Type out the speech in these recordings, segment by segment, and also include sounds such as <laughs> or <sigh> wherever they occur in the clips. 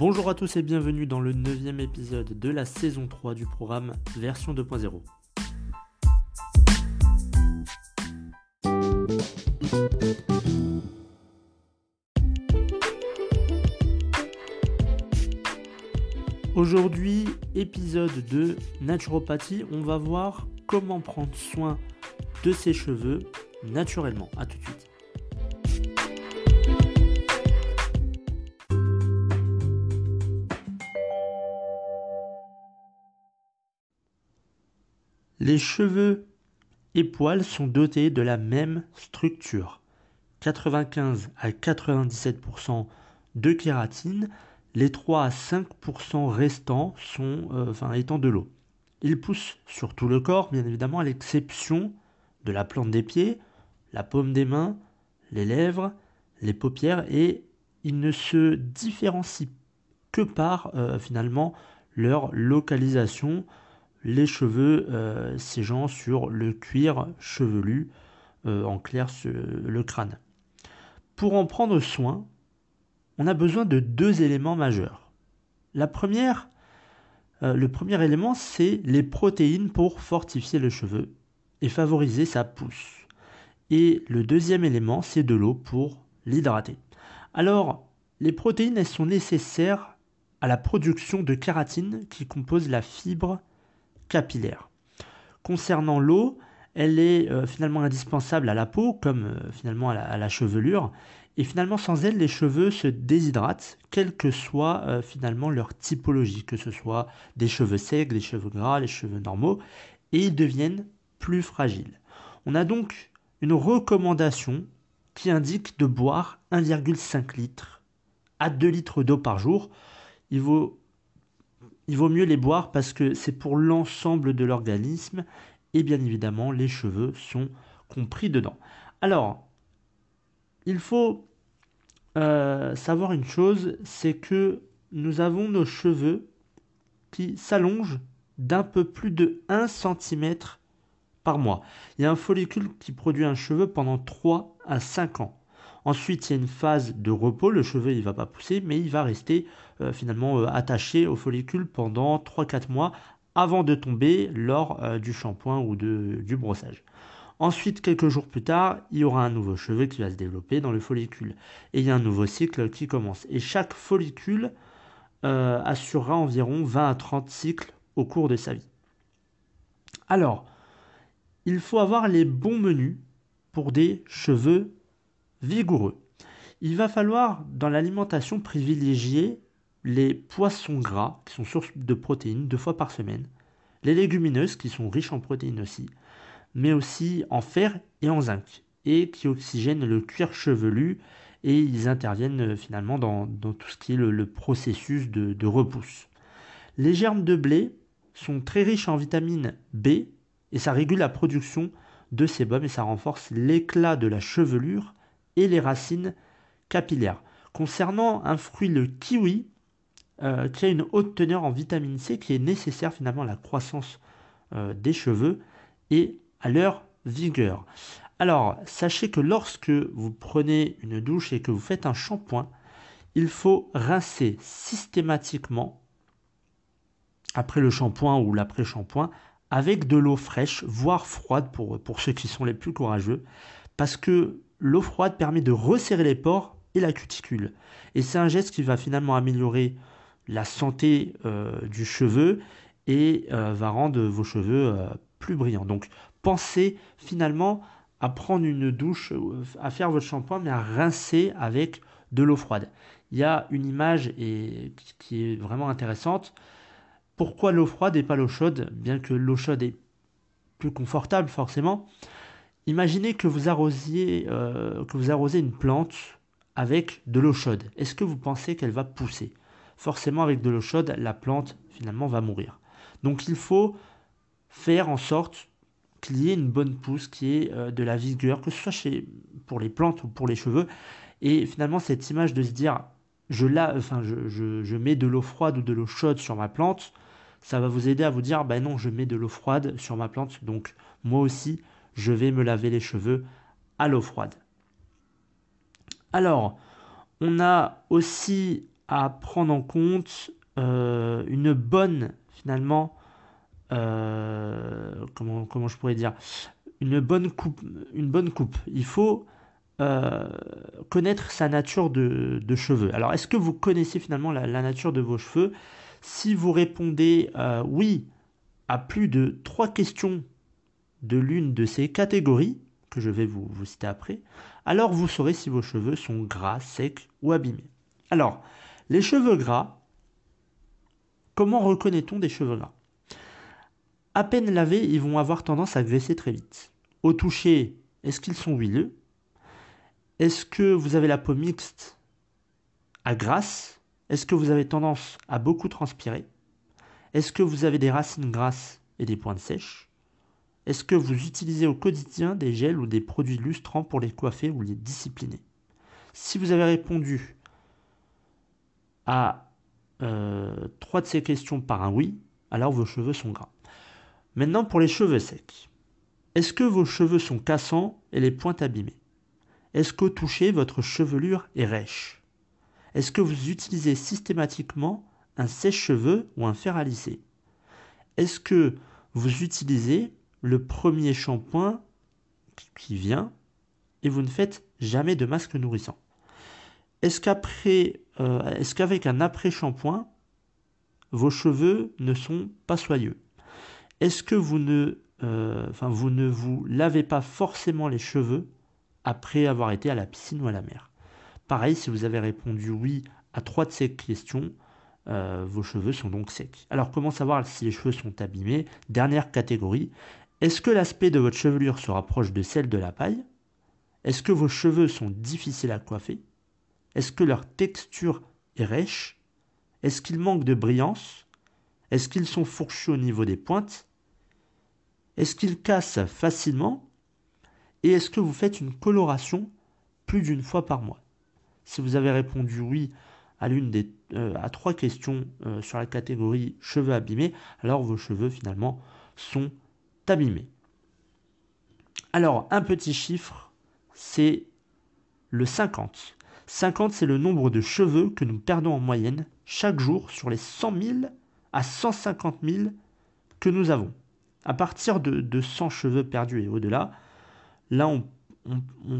Bonjour à tous et bienvenue dans le neuvième épisode de la saison 3 du programme version 2.0. Aujourd'hui, épisode de naturopathie, on va voir comment prendre soin de ses cheveux naturellement. A tout de suite. Les cheveux et poils sont dotés de la même structure. 95 à 97% de kératine, les 3 à 5% restants sont euh, étant de l'eau. Ils poussent sur tout le corps, bien évidemment, à l'exception de la plante des pieds, la paume des mains, les lèvres, les paupières, et ils ne se différencient que par euh, finalement leur localisation les cheveux euh, sur le cuir chevelu, euh, en clair le crâne. Pour en prendre soin, on a besoin de deux éléments majeurs. La première, euh, le premier élément, c'est les protéines pour fortifier le cheveu et favoriser sa pousse. Et le deuxième élément, c'est de l'eau pour l'hydrater. Alors, les protéines, elles sont nécessaires à la production de kératine qui compose la fibre Concernant l'eau, elle est euh, finalement indispensable à la peau, comme euh, finalement à la, chevelure. Et finalement, sans elle, les cheveux se déshydratent, quelle que soit euh, finalement leur typologie, que ce soit des cheveux secs, des cheveux gras, les cheveux normaux, et ils deviennent plus fragiles. On a donc une recommandation qui indique de boire 1,5 litre à 2 litres d'eau par jour. Il vaut il vaut mieux les boire parce que c'est pour l'ensemble de l'organisme et bien évidemment les cheveux sont compris dedans. Alors, il faut euh, savoir une chose, c'est que nous avons nos cheveux qui s'allongent d'un peu plus de 1 cm par mois. Il y a un follicule qui produit un cheveu pendant 3 à 5 ans. Ensuite, il y a une phase de repos, le cheveu il va pas pousser, mais il va rester euh, finalement euh, attaché au follicule pendant 3-4 mois avant de tomber lors euh, du shampoing ou du brossage. Ensuite, quelques jours plus tard, il y aura un nouveau cheveu qui va se développer dans le follicule. Et il y a un nouveau cycle qui commence. Et chaque follicule assurera environ 20 à 30 cycles au cours de sa vie. Alors, il faut avoir les bons menus pour des cheveux vigoureux. Il va falloir dans l'alimentation privilégier les poissons gras, qui sont source de protéines deux fois par semaine, les légumineuses, qui sont riches en protéines aussi, mais aussi en fer et en zinc, et qui oxygènent le cuir chevelu, et ils interviennent euh, finalement dans, tout ce qui est le, processus de, de repousse. Les germes de blé sont très riches en vitamine B, et ça régule la production de sébum et ça renforce l'éclat de la chevelure et les racines capillaires. Concernant un fruit, le kiwi, euh, qui a une haute teneur en vitamine C qui est nécessaire finalement à la croissance euh, des cheveux et à leur vigueur. Alors, sachez que lorsque vous prenez une douche et que vous faites un shampoing, il faut rincer systématiquement après le shampoing ou l'après-shampoing avec de l'eau fraîche, voire froide pour, pour ceux qui sont les plus courageux, parce que l'eau froide permet de resserrer les pores et la cuticule. Et c'est un geste qui va finalement améliorer la santé euh, du cheveu et euh, va rendre vos cheveux euh, plus brillants. Donc pensez finalement à prendre une douche, à faire votre shampoing, mais à rincer avec de l'eau froide. Il y a une image qui est vraiment intéressante. Pourquoi l'eau froide et pas l'eau chaude? Bien que l'eau chaude est plus confortable forcément. Imaginez que vous arrosiez, euh, que vous arrosez une plante avec de l'eau chaude. Est-ce que vous pensez qu'elle va pousser? Forcément, avec de l'eau chaude, la plante finalement va mourir. Donc il faut faire en sorte qu'il y ait une bonne pousse, qu'il y ait euh, de la vigueur, que ce soit pour les plantes ou pour les cheveux. Et finalement, cette image de se dire, je, je, mets de l'eau froide ou de l'eau chaude sur ma plante, ça va vous aider à vous dire, ben non, je mets de l'eau froide sur ma plante, donc moi aussi, je vais me laver les cheveux à l'eau froide. Alors, on a aussi à prendre en compte euh, une bonne, finalement, euh, comment, je pourrais dire, une bonne coupe. Une bonne coupe. Il faut euh, connaître sa nature de, cheveux. Alors, est-ce que vous connaissez finalement la, nature de vos cheveux? Si vous répondez oui à plus de trois questions de l'une de ces catégories, que je vais vous, citer après, alors vous saurez si vos cheveux sont gras, secs ou abîmés. Alors, les cheveux gras, comment reconnaît-on des cheveux gras? À peine lavés, ils vont avoir tendance à graisser très vite. Au toucher, est-ce qu'ils sont huileux? Est-ce que vous avez la peau mixte à grasse? Est-ce que vous avez tendance à beaucoup transpirer? Est-ce que vous avez des racines grasses et des pointes sèches? Est-ce que vous utilisez au quotidien des gels ou des produits lustrants pour les coiffer ou les discipliner? Si vous avez répondu à euh, trois de ces questions par un oui, alors vos cheveux sont gras. Maintenant pour les cheveux secs. Est-ce que vos cheveux sont cassants et les pointes abîmées? Est-ce qu'au toucher, votre chevelure est rêche? Est-ce que vous utilisez systématiquement un sèche-cheveux ou un fer à lisser? Est-ce que vous utilisez le premier shampoing qui vient et vous ne faites jamais de masque nourrissant. Est-ce qu'après, euh, est-ce qu'avec un après-shampoing, vos cheveux ne sont pas soyeux? Est-ce que vous ne, euh, vous ne vous lavez pas forcément les cheveux après avoir été à la piscine ou à la mer? Pareil, si vous avez répondu oui à trois de ces questions, euh, vos cheveux sont donc secs. Alors comment savoir si les cheveux sont abîmés? Dernière catégorie, est-ce que l'aspect de votre chevelure se rapproche de celle de la paille? Est-ce que vos cheveux sont difficiles à coiffer? Est-ce que leur texture est rêche? Est-ce qu'ils manquent de brillance? Est-ce qu'ils sont fourchus au niveau des pointes? Est-ce qu'ils cassent facilement? Et est-ce que vous faites une coloration plus d'une fois par mois? Si vous avez répondu oui à l'une des euh, trois questions euh, sur la catégorie cheveux abîmés, alors vos cheveux finalement sont Alors, un petit chiffre, c'est le 50. 50, c'est le nombre de cheveux que nous perdons en moyenne chaque jour sur les 100 000 à 150 000 que nous avons. À partir de, 100 cheveux perdus et au-delà, là, on,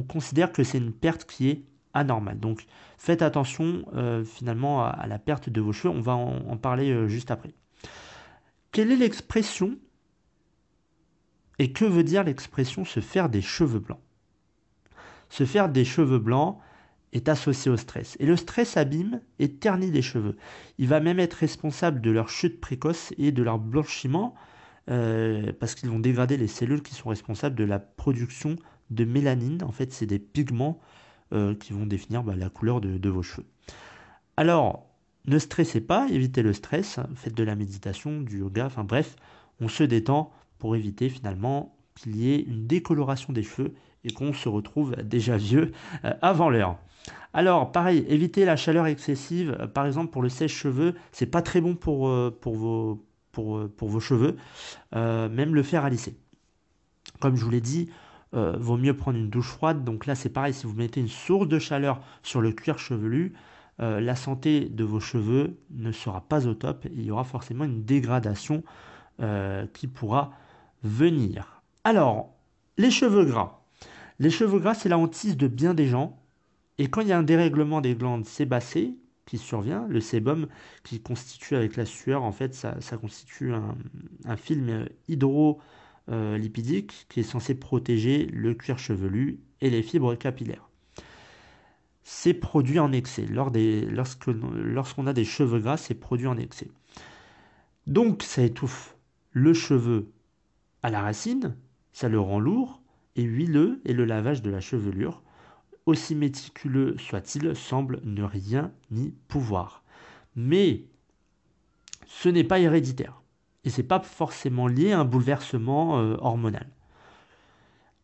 considère que c'est une perte qui est anormale. Donc, faites attention euh, finalement à, la perte de vos cheveux. On va en, parler euh, juste après. Quelle est l'expression et que veut dire l'expression se faire des cheveux blancs? Se faire des cheveux blancs est associé au stress. Et le stress abîme et ternit les cheveux. Il va même être responsable de leur chute précoce et de leur blanchiment euh, parce qu'ils vont dégrader les cellules qui sont responsables de la production de mélanine. En fait, c'est des pigments euh, qui vont définir bah, la couleur de, de, vos cheveux. Alors, ne stressez pas, évitez le stress, faites de la méditation, du yoga, enfin bref, on se détend, pour éviter finalement qu'il y ait une décoloration des cheveux et qu'on se retrouve déjà vieux euh, avant l'heure. Alors, pareil, éviter la chaleur excessive. Euh, par exemple, pour le sèche-cheveux, c'est pas très bon pour, euh, vos, pour, pour vos cheveux. même le faire à lisser. Comme je vous l'ai dit, vaut mieux prendre une douche froide. Donc là, c'est pareil, si vous mettez une source de chaleur sur le cuir chevelu, la santé de vos cheveux ne sera pas au top. il y aura forcément une dégradation qui pourra venir. Alors, les cheveux gras. Les cheveux gras, c'est la hantise de bien des gens. Et quand il y a un dérèglement des glandes sébacées qui survient, le sébum qui constitue avec la sueur, en fait, ça, constitue un, film hydrolipidique qui est censé protéger le cuir chevelu et les fibres capillaires. C'est produit en excès. Lorsqu'on a des cheveux gras, c'est produit en excès. Donc ça étouffe le cheveu à la racine, ça le rend lourd et huileux et le lavage de la chevelure, aussi méticuleux soit-il, semble ne rien y pouvoir. Mais ce n'est pas héréditaire et c'est pas forcément lié à un bouleversement euh, hormonal.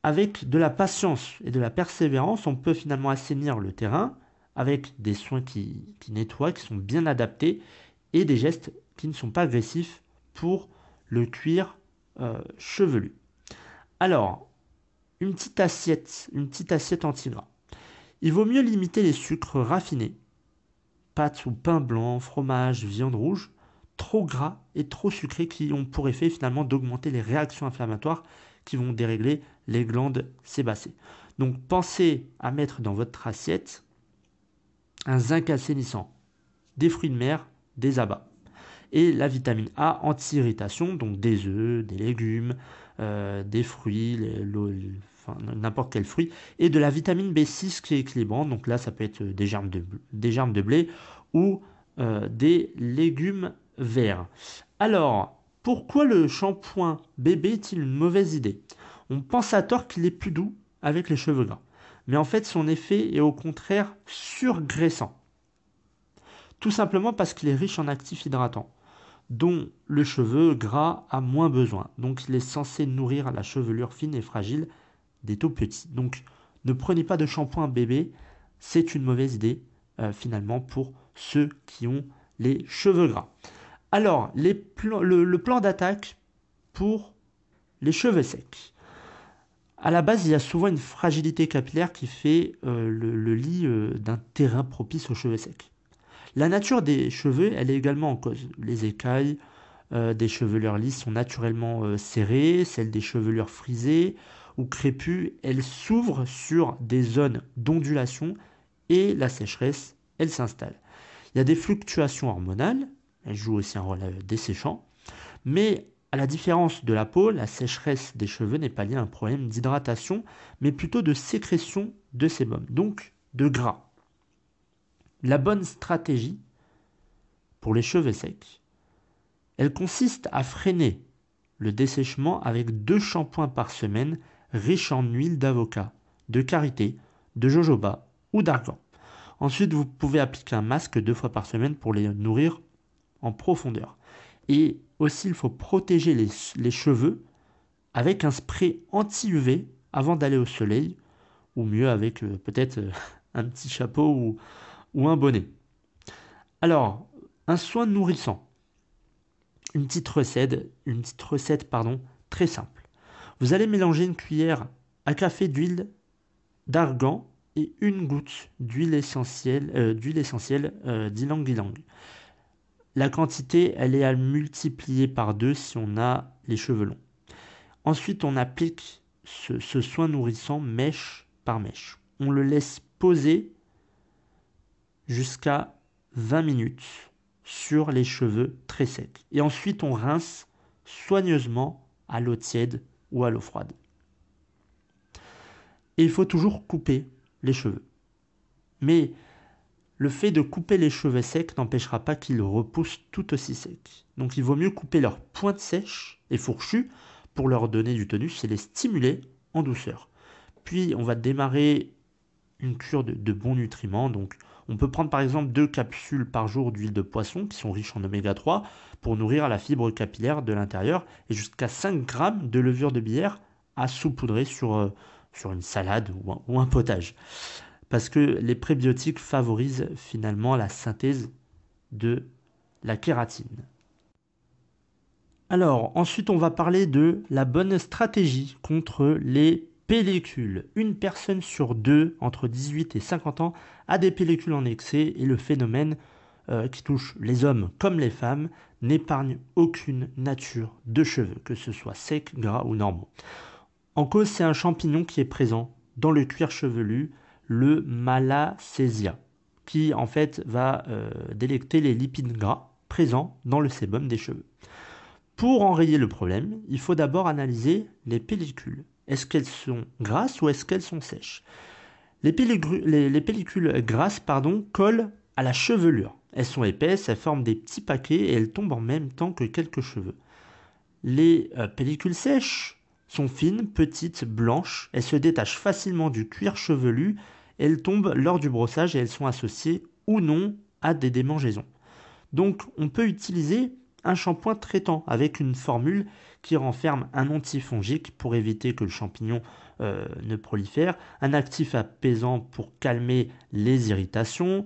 Avec de la patience et de la persévérance, on peut finalement assainir le terrain avec des soins qui, nettoient, qui sont bien adaptés et des gestes qui ne sont pas agressifs pour le cuir euh, chevelu. Alors, une petite assiette, une petite assiette anti-gras. Il vaut mieux limiter les sucres raffinés, pâtes ou pain blanc, fromage, viande rouge, trop gras et trop sucrés qui ont pour effet finalement d'augmenter les réactions inflammatoires qui vont dérégler les glandes sébacées. Donc pensez à mettre dans votre assiette un zinc assainissant, des fruits de mer, des abats. Et la vitamine A anti-irritation, donc des œufs, des légumes, euh, des fruits, n'importe quel fruit, et de la vitamine B6 qui est équilibrante, donc là ça peut être des germes de, blé ou euh, des légumes verts. Alors, pourquoi le shampoing bébé est-il une mauvaise idée? On pense à tort qu'il est plus doux avec les cheveux gras mais en fait son effet est au contraire surgraissant. Tout simplement parce qu'il est riche en actifs hydratants, dont le cheveu gras a moins besoin. Donc il est censé nourrir la chevelure fine et fragile des tout petits. Donc ne prenez pas de shampoing bébé, c'est une mauvaise idée euh, finalement pour ceux qui ont les cheveux gras. Alors, le plan d'attaque pour les cheveux secs. À la base, il y a souvent une fragilité capillaire qui fait euh, le, lit euh, d'un terrain propice aux cheveux secs. La nature des cheveux, elle est également en cause. Les écailles euh, des chevelures lisses sont naturellement serrées, celles des chevelures frisées ou crépues, elles s'ouvrent sur des zones d'ondulation et la sécheresse, elle s'installe. Il y a des fluctuations hormonales, elles jouent aussi un rôle desséchant, mais à la différence de la peau, la sécheresse des cheveux n'est pas liée à un problème d'hydratation, mais plutôt de sécrétion de sébum, donc de gras. La bonne stratégie pour les cheveux secs, elle consiste à freiner le dessèchement avec deux shampoings par semaine riches en huile d'avocat, de karité, de jojoba ou d'argan. Ensuite, vous pouvez appliquer un masque deux fois par semaine pour les nourrir en profondeur. Et aussi, il faut protéger les, cheveux avec un spray anti-UV avant d'aller au soleil, ou mieux avec euh, peut-être euh, <laughs> un petit chapeau ou, un bonnet. Alors, un soin nourrissant. Une petite recette, une petite recette pardon, très simple. Vous allez mélanger une cuillère à café d'huile d'argan et une goutte d'huile essentielle, euh, d'huile essentielle d'ylang-ylang. La quantité, elle est à multiplier par deux si on a les cheveux longs. Ensuite, on applique ce, soin nourrissant mèche par mèche. On le laisse poser jusqu'à 20 minutes sur les cheveux très secs. Et ensuite, on rince soigneusement à l'eau tiède ou à l'eau froide. Et il faut toujours couper les cheveux. Mais le fait de couper les cheveux secs n'empêchera pas qu'ils repoussent tout aussi secs. Donc il vaut mieux couper leurs pointes sèches et fourchues pour leur donner du tonus et les stimuler en douceur. Puis on va démarrer une cure de, bons nutriments. Donc on peut prendre par exemple deux capsules par jour d'huile de poisson qui sont riches en oméga 3 pour nourrir la fibre capillaire de l'intérieur et jusqu'à 5 grammes de levure de bière à saupoudrer sur, euh, sur une salade ou un potage parce que les prébiotiques favorisent finalement la synthèse de la kératine. Alors, ensuite, on va parler de la bonne stratégie contre les pellicules. Une personne sur deux, entre 18 et 50 ans, a des pellicules en excès et le phénomène euh, qui touche les hommes comme les femmes n'épargne aucune nature de cheveux, que ce soit sec, gras ou normaux. En cause, c'est un champignon qui est présent dans le cuir chevelu, le Malassezia, qui en fait va euh, délecter les lipides gras présents dans le sébum des cheveux. Pour enrayer le problème, il faut d'abord analyser les pellicules. Est-ce qu'elles sont grasses ou est-ce qu'elles sont sèches? Les pellicules, les, pellicules grasses pardon, collent à la chevelure. Elles sont épaisses, elles forment des petits paquets et elles tombent en même temps que quelques cheveux. Les euh, pellicules sèches sont fines, petites, blanches. Elles se détachent facilement du cuir chevelu. Elles tombent lors du brossage et elles sont associées ou non à des démangeaisons. Donc on peut utiliser un shampoing traitant avec une formule qui renferme un antifongique pour éviter que le champignon euh, ne prolifère, un actif apaisant pour calmer les irritations,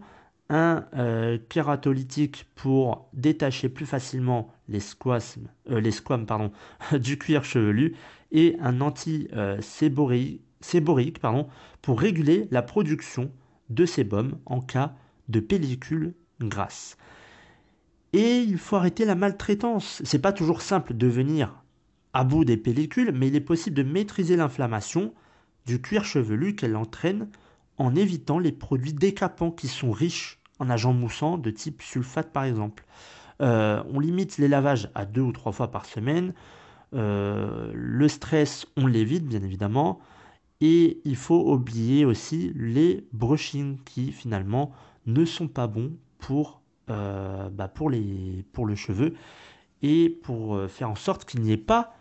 un euh, kératolytique pour détacher plus facilement les, euh, squames <laughs> du cuir chevelu et un anti-séborique pour réguler la production de sébum en cas de pellicule grasse. Et il faut arrêter la maltraitance. C'est pas toujours simple de venir à bout des pellicules, mais il est possible de maîtriser l'inflammation du cuir chevelu qu'elle entraîne en évitant les produits décapants qui sont riches en agents moussants de type sulfate par exemple. Euh, on limite les lavages à deux ou trois fois par semaine. Euh, le stress, on l'évite bien évidemment. Et il faut oublier aussi les brushings qui finalement ne sont pas bons pour, euh, bah, pour, les, pour le cheveu et pour faire en sorte qu'il n'y ait pas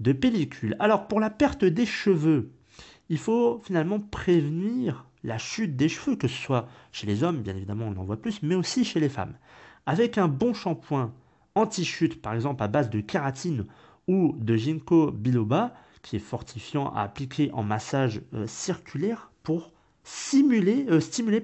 de pellicule. Alors pour la perte des cheveux, il faut finalement prévenir la chute des cheveux, que ce soit chez les hommes, bien évidemment on en voit plus, mais aussi chez les femmes. Avec un bon shampoing anti-chute, par exemple à base de kératine ou de ginkgo biloba, qui est fortifiant à appliquer en massage euh, circulaire pour euh, stimuler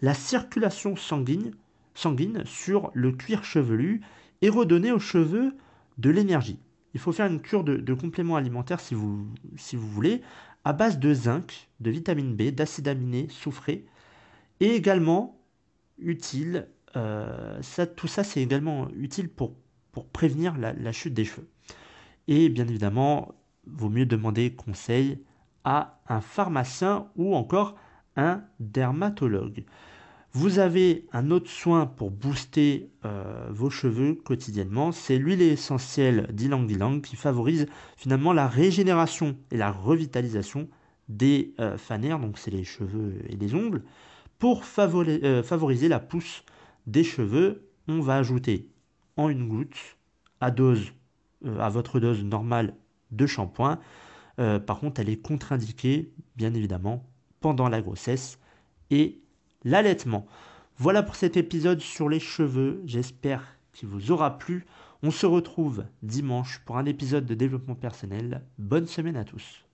la circulation sanguine, sanguine sur le cuir chevelu et redonner aux cheveux de l'énergie. Il faut faire une cure de, compléments alimentaires si vous, voulez, à base de zinc, de vitamine B, d'acide aminé soufré, et également utile, euh, tout ça c'est également utile pour, pour prévenir la, chute des cheveux. Et bien évidemment, vaut mieux demander conseil à un pharmacien ou encore un dermatologue. Vous avez un autre soin pour booster euh, vos cheveux quotidiennement, c'est l'huile essentielle d'Ilang Ilang qui favorise finalement la régénération et la revitalisation des euh, fanères, donc c'est les cheveux et les ongles. Pour euh, favoriser la pousse des cheveux, on va ajouter en une goutte à dose, à votre dose normale de shampoing. par contre, elle est contre-indiquée, bien évidemment, pendant la grossesse et l'allaitement. Voilà pour cet épisode sur les cheveux, j'espère qu'il vous aura plu. On se retrouve dimanche pour un épisode de développement personnel. Bonne semaine à tous.